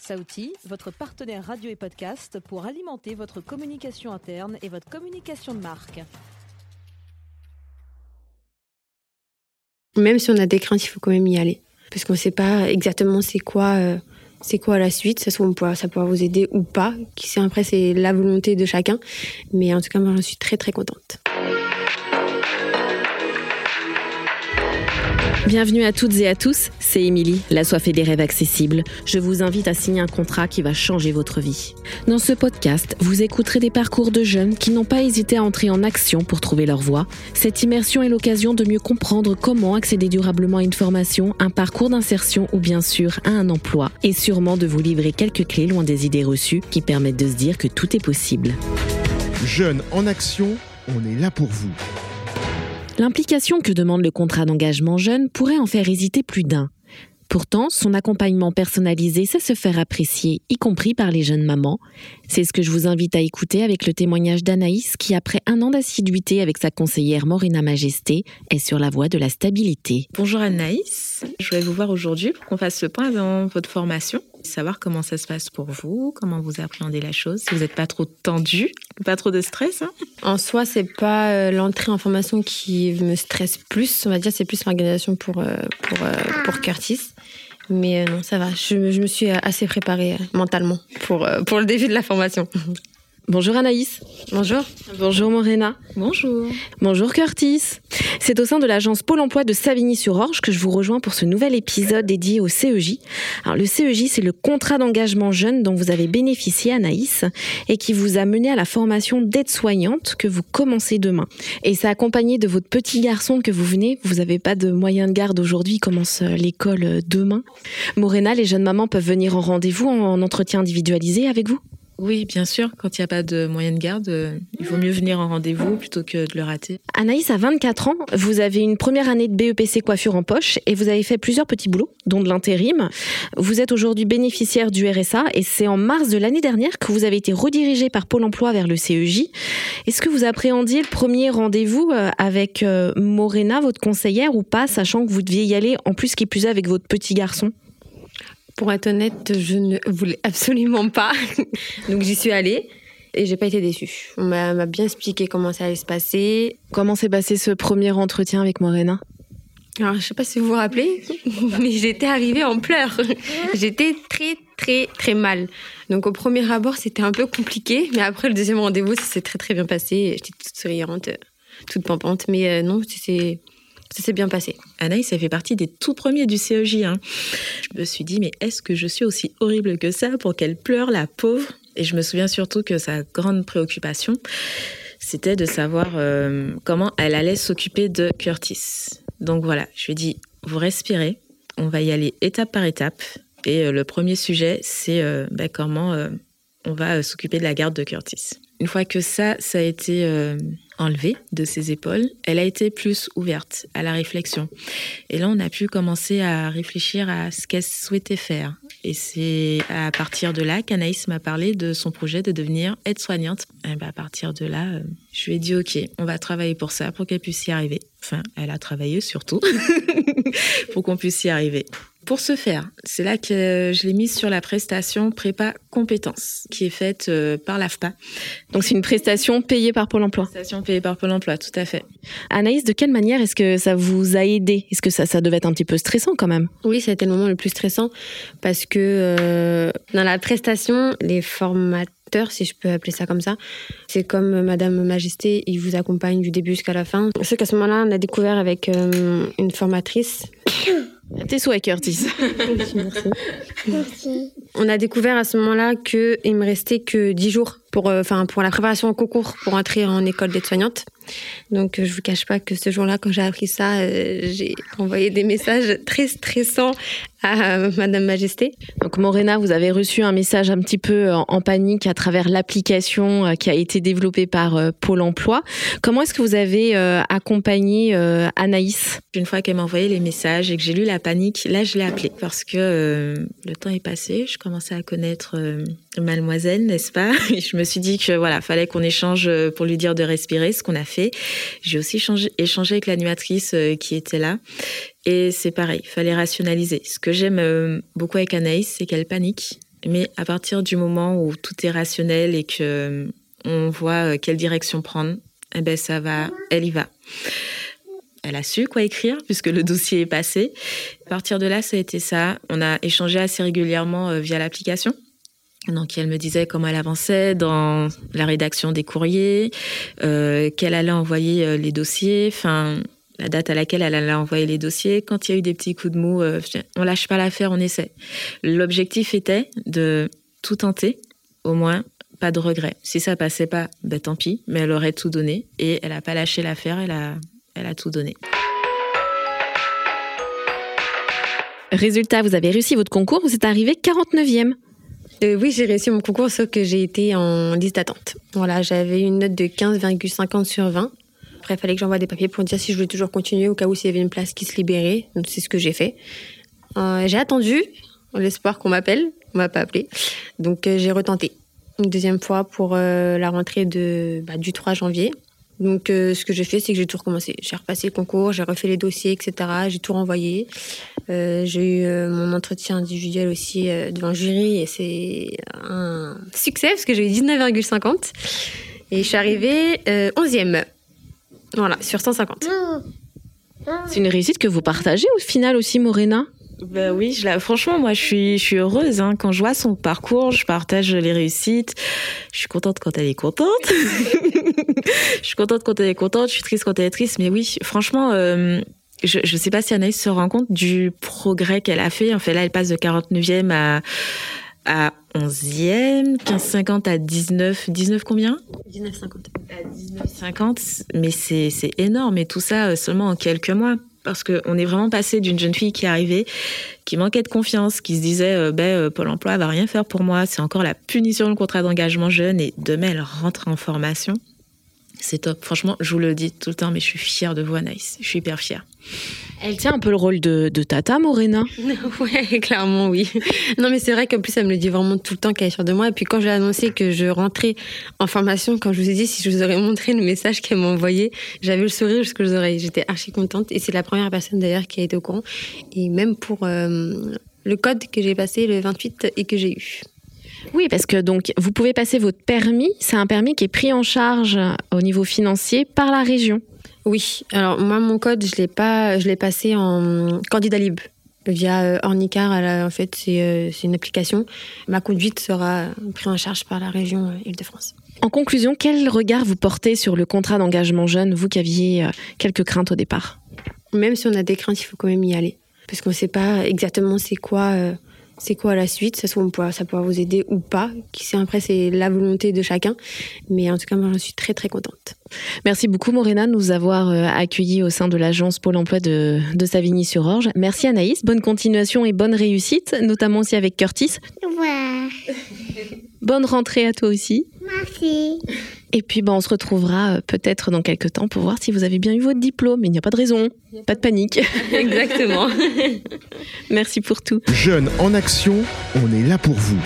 Saouti, votre partenaire radio et podcast pour alimenter votre communication interne et votre communication de marque. Même si on a des craintes, il faut quand même y aller. Parce qu'on ne sait pas exactement c'est quoi, euh, quoi la suite. Ça, pourra, ça pourra vous aider ou pas. Qui sait, après, c'est la volonté de chacun. Mais en tout cas, moi, je suis très, très contente. Bienvenue à toutes et à tous, c'est Émilie, la soifée des rêves accessibles. Je vous invite à signer un contrat qui va changer votre vie. Dans ce podcast, vous écouterez des parcours de jeunes qui n'ont pas hésité à entrer en action pour trouver leur voie. Cette immersion est l'occasion de mieux comprendre comment accéder durablement à une formation, un parcours d'insertion ou bien sûr à un emploi, et sûrement de vous livrer quelques clés loin des idées reçues qui permettent de se dire que tout est possible. Jeunes en action, on est là pour vous. L'implication que demande le contrat d'engagement jeune pourrait en faire hésiter plus d'un. Pourtant, son accompagnement personnalisé sait se faire apprécier, y compris par les jeunes mamans. C'est ce que je vous invite à écouter avec le témoignage d'Anaïs qui, après un an d'assiduité avec sa conseillère Morena Majesté, est sur la voie de la stabilité. Bonjour Anaïs, je voulais vous voir aujourd'hui pour qu'on fasse le point dans votre formation savoir comment ça se passe pour vous, comment vous appréhendez la chose, si vous n'êtes pas trop tendu, pas trop de stress. Hein. en soi, c'est pas euh, l'entrée en formation qui me stresse plus, on va dire, c'est plus l'organisation pour, euh, pour, euh, pour Curtis. Mais non, ça va, je, me suis assez préparée mentalement pour, pour le début de la formation. Bonjour Anaïs. Bonjour. Bonjour Morena. Bonjour. Bonjour Curtis. C'est au sein de l'agence Pôle emploi de Savigny-sur-Orge que je vous rejoins pour ce nouvel épisode dédié au CEJ. Alors le CEJ, c'est le contrat d'engagement jeune dont vous avez bénéficié Anaïs et qui vous a mené à la formation d'aide-soignante que vous commencez demain. Et c'est accompagné de votre petit garçon que vous venez. Vous n'avez pas de moyen de garde aujourd'hui, commence euh, l'école euh, demain. Morena, les jeunes mamans peuvent venir en rendez-vous en entretien individualisé avec vous? Oui, bien sûr. Quand il n'y a pas de moyen de garde, euh, il vaut mieux venir en rendez-vous plutôt que de le rater. Anaïs a 24 ans. Vous avez une première année de BEPC coiffure en poche et vous avez fait plusieurs petits boulots, dont de l'intérim. Vous êtes aujourd'hui bénéficiaire du RSA et c'est en mars de l'année dernière que vous avez été redirigé par Pôle emploi vers le CEJ. Est-ce que vous appréhendiez le premier rendez-vous euh, avec euh, Morena, votre conseillère, ou pas, sachant que vous deviez y aller en plus qui plus est avec votre petit garçon? Pour être honnête, je ne voulais absolument pas. Donc j'y suis allée et j'ai pas été déçue. On m'a bien expliqué comment ça allait se passer. Comment s'est passé ce premier entretien avec Morena? Alors, je sais pas si vous vous rappelez, mais j'étais arrivée en pleurs. J'étais très, très, très mal. Donc, au premier abord, c'était un peu compliqué, mais après le deuxième rendez-vous, ça s'est très, très bien passé. J'étais toute souriante, toute pampante, mais euh, non, c'est ça s'est bien passé. Anaïs, ça fait partie des tout premiers du CEJ. Hein. Je me suis dit, mais est-ce que je suis aussi horrible que ça pour qu'elle pleure, la pauvre? Et je me souviens surtout que sa grande préoccupation, c'était de savoir euh, comment elle allait s'occuper de Curtis. Donc voilà, je lui ai dit, vous respirez, on va y aller étape par étape. Et euh, le premier sujet, c'est euh, ben, comment on va s'occuper de la garde de Curtis. Une fois que ça, ça a été enlevée de ses épaules, elle a été plus ouverte à la réflexion. Et là, on a pu commencer à réfléchir à ce qu'elle souhaitait faire. Et c'est à partir de là qu'Anaïs m'a parlé de son projet de devenir aide-soignante. Et ben, à partir de là, euh, je lui ai dit, OK, on va travailler pour ça, pour qu'elle puisse y arriver. Enfin, elle a travaillé surtout pour qu'on puisse y arriver. Pour ce faire, c'est là que je l'ai mise sur la prestation prépa compétences qui est faite euh, par l'AFPA. Donc c'est une prestation payée par Pôle emploi. Prestation payée par Pôle emploi, tout à fait. Anaïs, de quelle manière est-ce que ça vous a aidé? Est-ce que ça, ça devait être un petit peu stressant quand même? Oui, ça a été le moment le plus stressant parce que euh, dans la prestation, les formateurs si je peux appeler ça comme ça. C'est comme Madame Majesté, il vous accompagne du début jusqu'à la fin. C'est qu'à ce moment-là, on a découvert avec euh, une formatrice Tes souhaits, Curtis. Merci. On a découvert à ce moment-là qu'il me restait que 10 jours pour, euh, enfin, pour la préparation au concours pour entrer en école d'aide-soignante. Donc, euh, je vous cache pas que ce jour-là, quand j'ai appris ça, euh, j'ai envoyé des messages très stressants à Madame Majesté. Donc, Morena, vous avez reçu un message un petit peu en, panique à travers l'application qui a été développée par Pôle emploi. Comment est-ce que vous avez accompagné Anaïs? Une fois qu'elle m'a envoyé les messages et que j'ai lu la panique, là, je l'ai appelée parce que le temps est passé. Je commençais à connaître Mademoiselle, n'est-ce pas je me suis dit que voilà, fallait qu'on échange euh, pour lui dire de respirer, ce qu'on a fait. J'ai aussi changé, échangé avec l'animatrice euh, qui était là. Et c'est pareil, il fallait rationaliser. Ce que j'aime euh, beaucoup avec Anaïs, c'est qu'elle panique Mais à partir du moment où tout est rationnel et que on voit quelle direction prendre, eh ben ça va, elle y va. Elle a su quoi écrire puisque le dossier est passé. À partir de là, ça a été ça. On a échangé assez régulièrement via l'application. Donc, elle me disait comment elle avançait dans la rédaction des courriers, euh, qu'elle allait envoyer euh, les dossiers, enfin, la date à laquelle elle allait envoyer les dossiers. Quand il y a eu des petits coups de mou, euh, on lâche pas l'affaire, on essaie. L'objectif était de tout tenter, au moins pas de regret. Si ça passait pas, ben tant pis, mais elle aurait tout donné et elle a pas lâché l'affaire, elle a, elle a tout donné. Résultat, vous avez réussi votre concours, vous êtes arrivé 49e. Euh, oui, j'ai réussi mon concours, sauf que j'ai été en liste d'attente. Voilà, j'avais une note de 15,50 sur 20. Après, il fallait que j'envoie des papiers pour dire si je voulais toujours continuer au cas où s'il y avait une place qui se libérait. Donc, c'est ce que j'ai fait. Euh, j'ai attendu, l'espoir qu'on m'appelle. On m'a pas appelé. Donc, euh, j'ai retenté une deuxième fois pour la rentrée de, bah, du 3 janvier. Donc, ce que j'ai fait, c'est que j'ai tout recommencé. J'ai repassé le concours, j'ai refait les dossiers, etc. J'ai tout renvoyé. Euh, j'ai eu euh, mon entretien individuel aussi euh, devant le jury et c'est un succès parce que j'ai eu 19,50 et je suis arrivée 11e. Voilà, sur 150. C'est une réussite que vous partagez au final aussi, Morena? Ben oui, je la, franchement, moi, je suis, je suis heureuse. Hein. Quand je vois son parcours, je partage les réussites. Je suis contente quand elle est contente. je suis contente quand elle est contente. Je suis triste quand elle est triste. Mais oui, franchement, je ne sais pas si Anaïs se rend compte du progrès qu'elle a fait. En fait, là, elle passe de 49e à, à 11e, 15,50 à 19, 19 combien? 19,50. À 19,50, mais c'est énorme. Et tout ça euh, seulement en quelques mois. Parce qu'on est vraiment passé d'une jeune fille qui arrivait, qui manquait de confiance, qui se disait euh, ben, euh, Pôle emploi va rien faire pour moi, c'est encore la punition, le contrat d'engagement jeune, et demain elle rentre en formation. C'est top. Franchement, je vous le dis tout le temps, mais je suis fière de vous, Anaïs. Je suis hyper fière. Elle tient un peu le rôle de, Tata, Morena. ouais, clairement, oui. Non, mais c'est vrai qu'en plus, elle me le dit vraiment tout le temps qu'elle est sûre de moi. Et puis, quand j'ai annoncé que je rentrais en formation, quand je vous ai dit si je vous aurais montré le message qu'elle m'a envoyé, j'avais le sourire jusqu'aux oreilles. J'étais archi contente. Et c'est la première personne d'ailleurs qui a été au courant. Et même pour euh, le code que j'ai passé le 28 et que j'ai eu. Oui, parce que donc vous pouvez passer votre permis. C'est un permis qui est pris en charge au niveau financier par la région. Oui. Alors moi, mon code, je l'ai pas, je l'ai passé en candidat libre via euh, Ornicar. En fait, euh, c'est une application. Ma conduite sera prise en charge par la région euh, Île-de-France. En conclusion, quel regard vous portez sur le contrat d'engagement jeune, vous qui aviez quelques craintes au départ? Même si on a des craintes, il faut quand même y aller. Parce qu'on ne sait pas exactement c'est quoi c'est quoi la suite? Ça, soit ça pourra vous aider ou pas. Après, c'est la volonté de chacun. Mais en tout cas, moi, je suis très, très contente. Merci beaucoup, Morena, de nous avoir euh, accueillis au sein de l'agence Pôle emploi de, de Savigny-sur-Orge. Merci, Anaïs. Bonne continuation et bonne réussite, notamment aussi avec Curtis. Ouais. Bonne rentrée à toi aussi. Merci. Et puis, ben, on se retrouvera euh, peut-être dans quelques temps pour voir si vous avez bien eu votre diplôme. Il n'y a pas de raison, pas de panique. Exactement. Merci pour tout. Jeunes en action, on est là pour vous.